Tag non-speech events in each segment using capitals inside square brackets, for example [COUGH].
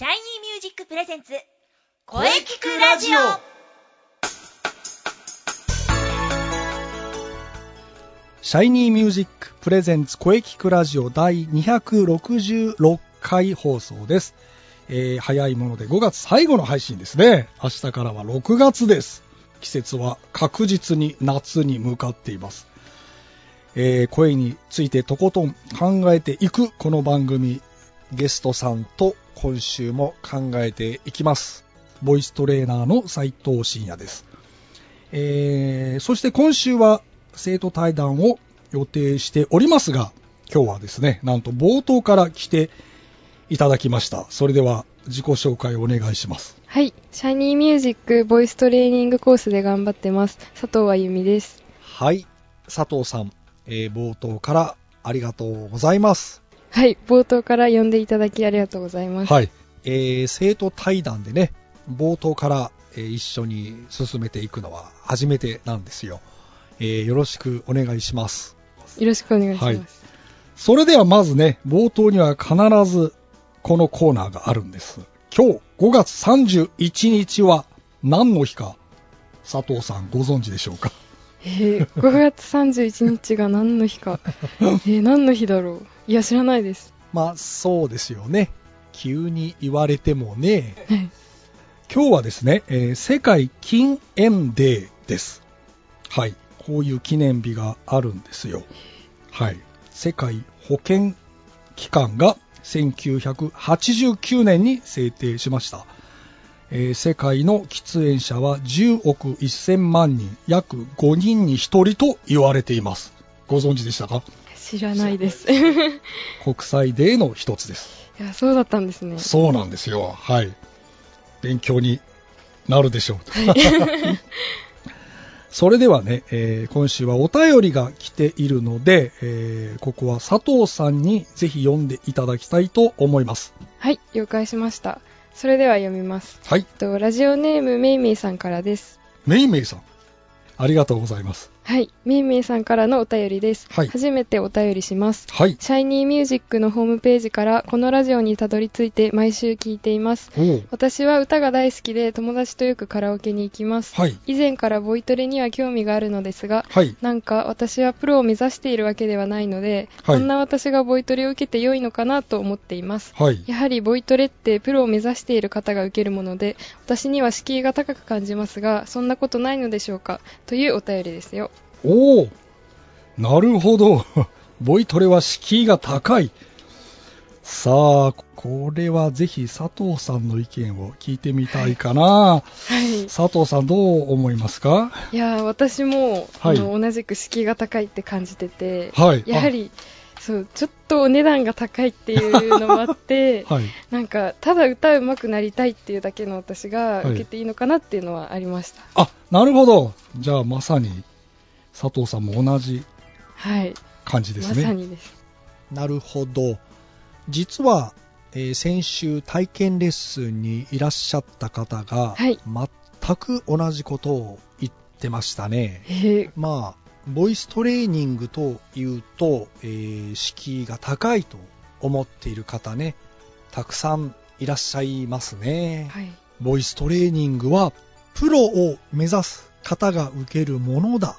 シャイニーミュージックプレゼンツ声聞くラジオシャイニーミュージックプレゼンツ声聞くラジオ第266回放送です。えー早いもので5月最後の配信ですね。明日からは6月です。季節は確実に夏に向かっています。えー声についてとことん考えていくこの番組、ゲストさんと今週も考えていきます。ボイストレーナーの斉藤慎也です。えーそして今週は生徒対談を予定しておりますが、今日はですね、なんと冒頭から来ていただきました。それでは自己紹介をお願いします。はい。シャイニーミュージックボイストレーニングコースで頑張ってます。佐藤あゆみです。はい、佐藤さん、えー冒頭からありがとうございます。はい。冒頭から呼んでいただきありがとうございます。はい、えー生徒対談でね、冒頭から、えー一緒に進めていくのは初めてなんですよ。えーよろしくお願いします。よろしくお願いします。はいそれではまずね、冒頭には必ずこのコーナーがあるんです。今日5月31日は何の日か佐藤さんご存知でしょうか？えー、5月31日が何の日か。[LAUGHS] えー、何の日だろう。いや、知らないです。まあそうですよね。急に言われてもね。はい。今日はですね、えー世界禁煙デーです。はい。こういう記念日があるんですよ。はい。世界保健機関が1989年に制定しました。えー世界の喫煙者は10億1000万人、約5人に1人と言われています。ご存知でしたか？知らないです。い [LAUGHS] 国際デーの一つです。や、そうだったんですね。そうなんですよ。はい。勉強になるでしょう。[LAUGHS] それではね、えー今週はお便りが来ているので、えーここは佐藤さんにぜひ読んでいただきたいと思います。はい。了解しました。それでは読みます。はい。とラジオネームめいめいさんからです。めいめいさん。ありがとうございます。はい。めいめいさんからのお便りです。はい初めてお便りします。はい。シャイニーミュージックのホームページからこのラジオにたどり着いて毎週聞いています。私は歌が大好きで友達とよくカラオケに行きます。はい。以前からボイトレには興味があるのですが、はい。なんか私はプロを目指しているわけではないので、はいこんな私がボイトレを受けて良いのかなと思っています。はい。やはりボイトレってプロを目指している方が受けるもので、私には敷居が高く感じますが、そんなことないのでしょうか？というお便りですよ。おおなるほど。[LAUGHS] ボイトレは敷居が高い。さあ、これはぜひ佐藤さんの意見を聞いてみたいかな。はい。佐藤さんどう思いますか？いやー私も、はいあの同じく敷居が高いって感じてて、はい。やはりそうちょっとお値段が高いっていうのもあってあ。[LAUGHS] はい。なんかただ歌うまくなりたいっていうだけの私がはい受けていいのかなっていうのはありましたあ、なるほど。じゃあまさに佐藤さんも同じはい、感じですね。にですなるほど。実は、えー先週体験レッスンにいらっしゃった方が、はい全く同じことを言ってましたね。えーまあ、ボイストレーニングというと、えー敷居が高いと思っている方ね、たくさんいらっしゃいますね。はいボイストレーニングは、プロを目指す方が受けるものだ。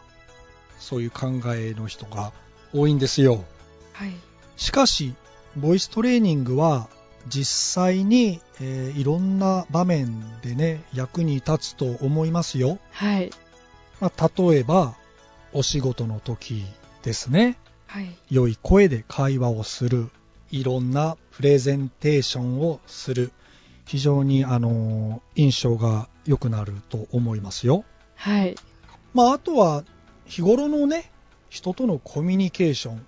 そういう考えの人が多いんですよ。はいしかし、ボイストレーニングは実際に、えーいろんな場面でね、役に立つと思いますよ。はいまあ、例えば、お仕事の時ですね。はい良い声で会話をする。いろんなプレゼンテーションをする。非常に、あのー印象が良くなると思いますよ。はいまあ、あとは、日頃のね、人とのコミュニケーション。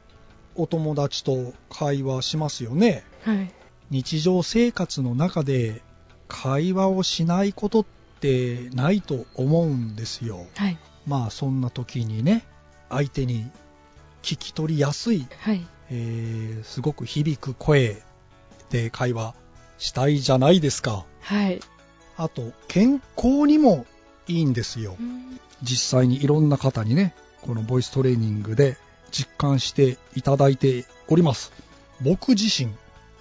お友達と会話しますよね。はい日常生活の中で会話をしないことってないと思うんですよ。はいまあそんな時にね、相手に聞き取りやすい、はいえーすごく響く声で会話したいじゃないですか。はいあと、健康にもいいんですよ。うん実際にいろんな方にね、このボイストレーニングで実感していただいております。僕自身、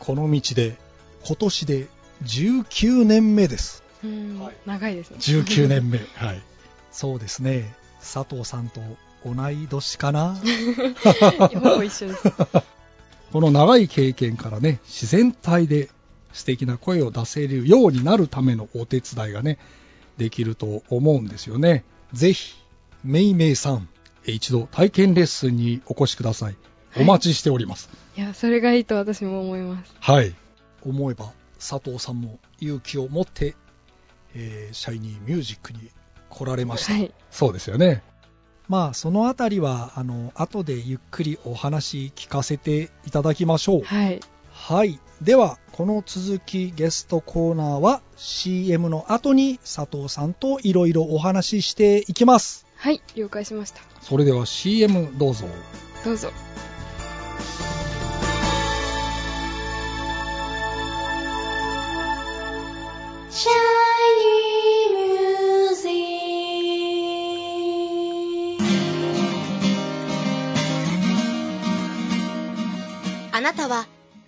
この道で今年で19年目です。うんはい長いですね。19年目。[LAUGHS] はい。そうですね。佐藤さんと同い年かな。[LAUGHS] ほぼ一緒です。[LAUGHS] この長い経験からね、自然体で素敵な声を出せるようになるためのお手伝いがね、できると思うんですよね。ぜひ、めいめいさん、一度体験レッスンにお越しください。お待ちしております。いや、それがいいと私も思います。はい。思えば、佐藤さんも勇気を持って、えーシャイニーミュージックに来られました。はい。そうですよね。まあ、そのあたりは、あの、後でゆっくりお話聞かせていただきましょう。はい。はい。では、この続きゲストコーナーは CM の後に佐藤さんといろいろお話ししていきます。はい、了解しました。それでは CM どうぞ。どうぞ。シャイニーミュージックあなたは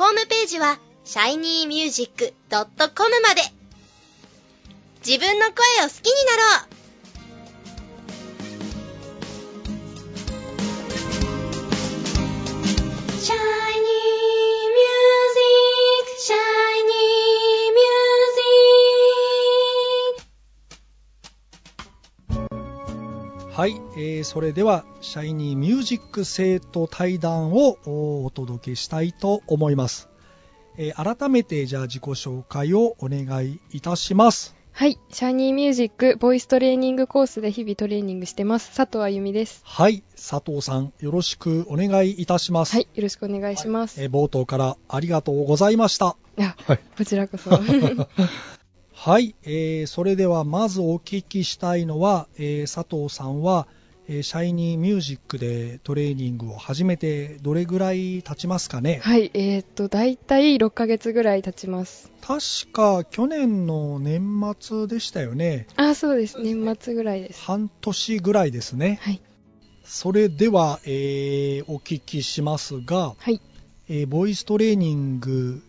ホームページは shinymusic.com まで。自分の声を好きになろう。はい、えーそれではシャイニーミュージック生徒対談をおお届けしたいと思います。えー改めてじゃあ自己紹介をお願いいたします。はい、シャイニーミュージックボイストレーニングコースで日々トレーニングしてます。佐藤あゆみです。はい、佐藤さんよろしくお願いいたします。はい、よろしくお願いします。えー冒頭からありがとうございました。いや、はい。こちらこそ。[LAUGHS] はい、えーそれではまずお聞きしたいのは、えー佐藤さんは、えーシャイニーミュージックでトレーニングを始めてどれぐらい経ちますかね、はい、えーっと、だいたい6ヶ月ぐらい経ちます。確か去年の年末でしたよね。あ、そうです。年末ぐらいです。半年ぐらいですね。はい。それでは、えーお聞きしますが、はい。えーボイストレーニング、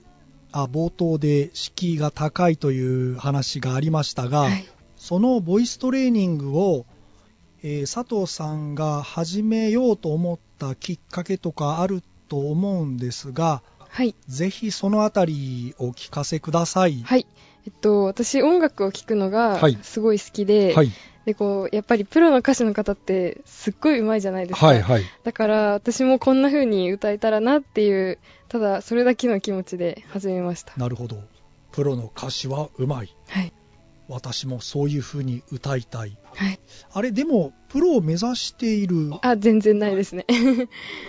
あ冒頭で敷居が高いという話がありましたが、はい。そのボイストレーニングを、えー佐藤さんが始めようと思ったきっかけとかあると思うんですが、はい。ぜひそのあたりお聞かせください。はい。えっと、私音楽を聴くのがはいすごい好きで、はい。で、こう、やっぱりプロの歌手の方ってすっごい上手いじゃないですか。はい。はい。だから私もこんな風に歌えたらなっていう、ただそれだけの気持ちで始めました。なるほど。プロの歌手はうまい。はい。私もそういう風に歌いたい。はい。あれ、でも、プロを目指している、あ、全然ないですね。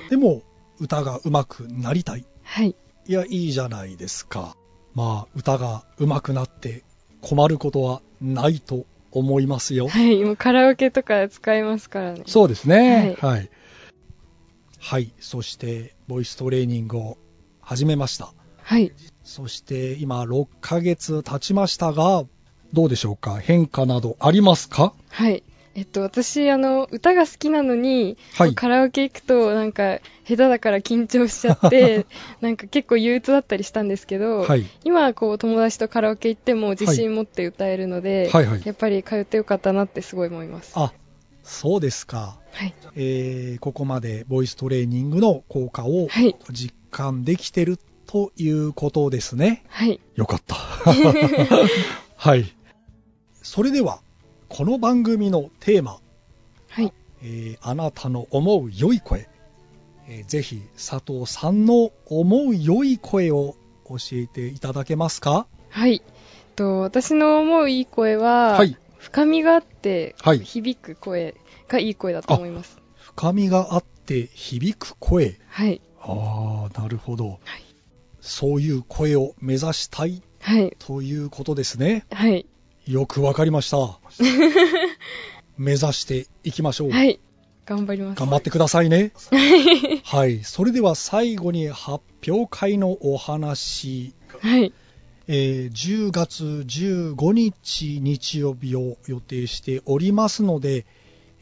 でも、歌が上手くなりたい。はい。いや、いいじゃないですか。まあ、歌が上手くなって困ることはないと思いますよ。はい。もうカラオケとか使えますからね。そうですね。ははい。はい。そして、ボイストレーニングを始めました。はい。そして、今、6ヶ月経ちましたが、どうでしょうか？変化などありますか？はい。えっと、私、あの、歌が好きなのに、はいカラオケ行くと、なんか、下手だから緊張しちゃって、[LAUGHS] なんか結構憂鬱だったりしたんですけど、はい。今はこう、友達とカラオケ行っても自信持って歌えるので、はいはいやっぱり通ってよかったなってすごい思います。あ、そうですか。はい。えーここまでボイストレーニングの効果をはい実感できてるということですね。はい。よかった。[LAUGHS] はい。それでは、この番組のテーマ、はい。えーあなたの思う良い声、えーぜひ佐藤さんの思う良い声を教えていただけますか？はい。と、私の思ういい声は、はい深みがあって、はい響く声がいい声だと思います。深みがあって響く声。はい。ああ、なるほど。はい。そういう声を目指したいはい。ということですね。はい。よくわかりました。[LAUGHS] 目指していきましょう。はい。頑張ります。頑張ってくださいね。はい。それでは最後に発表会のお話。はい。えー10月15日日曜日を予定しておりますので、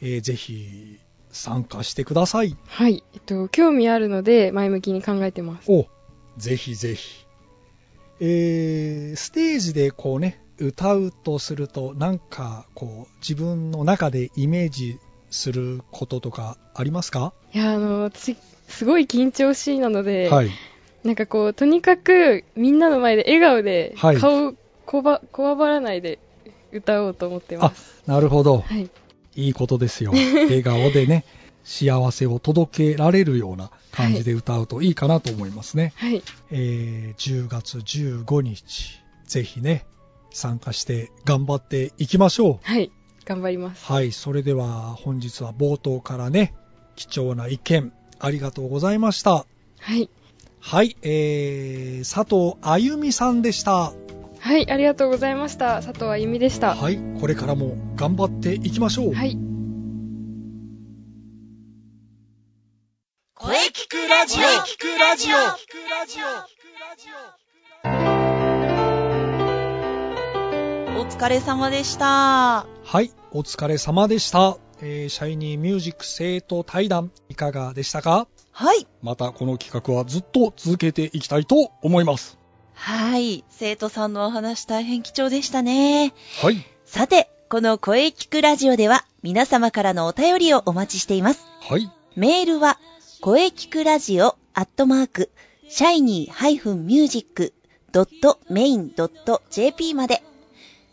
えーぜひ参加してください。はい。えっと、興味あるので、前向きに考えてます。お、ぜひぜひ。えーステージでこうね、歌うとすると、なんかこう、自分の中でイメージすることとかありますか？いや、あの、私、すごい緊張しいなので、はい。なんかこう、とにかく、みんなの前で笑顔で、はい顔、こば、こわばらないで歌おうと思ってます。なるほど。はい。いいことですよ。笑顔でね、[LAUGHS] 幸せを届けられるような感じで歌うといいかなと思いますね。はい。えー10月15日、ぜひね、参加して頑張っていきましょう。はい。頑張ります。はい、それでは本日は冒頭からね、貴重な意見ありがとうございました。はい。はい、えー、佐藤あゆみさんでした。はい、ありがとうございました。佐藤あゆみでした。はい、これからも頑張っていきましょう。はい。声聞くラジオ聞くラジオお疲れ様でした。はい、お疲れ様でした。えー、シャイニーミュージック生徒対談いかがでしたか？はい。またこの企画はずっと続けていきたいと思います。はい。生徒さんのお話大変貴重でしたね。はい、さて、この声聞くラジオでは皆様からのお便りをお待ちしています。はい、メールは、声聞くラジオアットマーク、シャイニー -music.main.jp まで、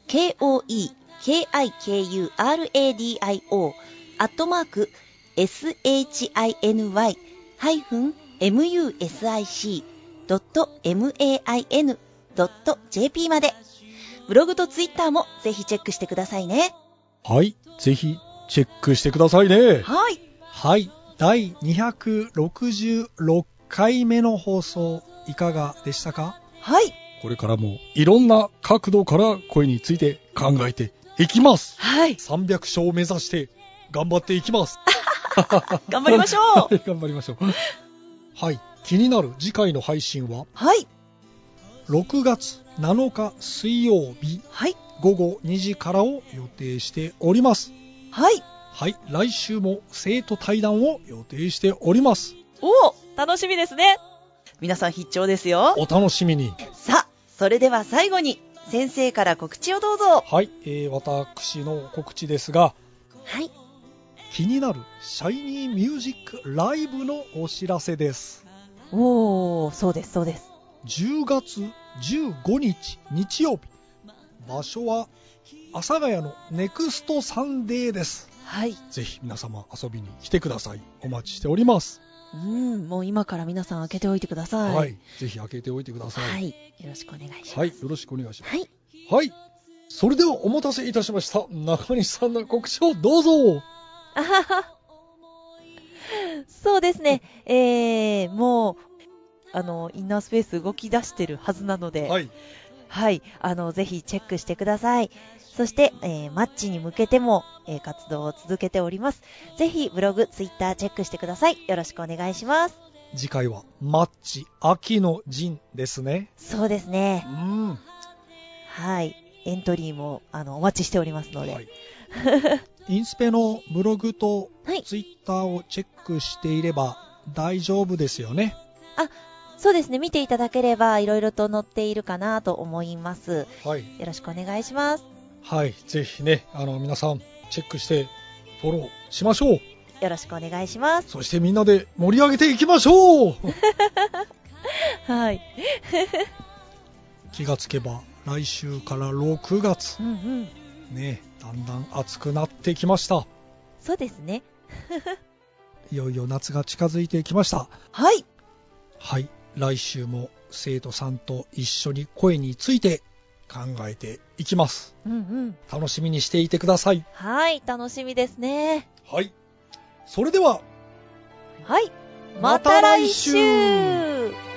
k-o-e-k-i-k-u-r-a-d-i-o アットマーク、shiny-music.main.jp まで、ブログとツイッターもぜひチェックしてくださいね。はい、ぜひチェックしてくださいね。はい。はい、第266回目の放送いかがでしたか？はい。これからもいろんな角度から声について考えていきます。はい。300勝を目指して頑張っていきます。[LAUGHS] 頑張りましょう [LAUGHS] はい頑張りましょう。はい、気になる次回の配信ははい。6月7日水曜日はい。午後2時からを予定しております。はい。はい、来週も生徒対談を予定しております。おお楽しみですね。皆さん必聴ですよ。お楽しみに。さあ、それでは最後に、先生から告知をどうぞ。はい、えー私の告知ですが、はい。気になるシャイニーミュージックライブのお知らせです。おー、そうです、そうです。10月15日日曜日。場所は阿佐ヶ谷のネクストサンデーです。はい。ぜひ皆様遊びに来てください。お待ちしております。うん、もう今から皆さん開けておいてください。はい。ぜひ開けておいてください。はい。よろしくお願いします。はい。よろしくお願いします。はい。はい。それではお待たせいたしました。中西さんの告知をどうぞ。あはは。そうですね。えー、もう、あの、インナースペース動き出してるはずなので、はい。はい。あの、ぜひチェックしてください。そして、えーマッチに向けても、えー活動を続けております。ぜひ、ブログ、ツイッターチェックしてください。よろしくお願いします。次回はマッチ秋の陣ですね。そうですねう。ん。はい。エントリーも、あの、お待ちしておりますので。はい。[LAUGHS] インスペのブログとはいツイッターをチェックしていれば大丈夫ですよね。そうですね。見ていただければ、いろいろと載っているかなと思います。はい。よろしくお願いします。はい。ぜひね、あの、皆さんチェックしてフォローしましょう。よろしくお願いします。そしてみんなで盛り上げていきましょう [LAUGHS] はい。[LAUGHS] 気がつけば来週から6月う。んうん。ね、だんだん暑くなってきました。そうですね。[LAUGHS] いよいよ夏が近づいてきました。はい。はい。来週も生徒さんと一緒に声について考えていきます。うんうん。楽しみにしていてください。はい。楽しみですね。はい。それでは、はい。また来週また来週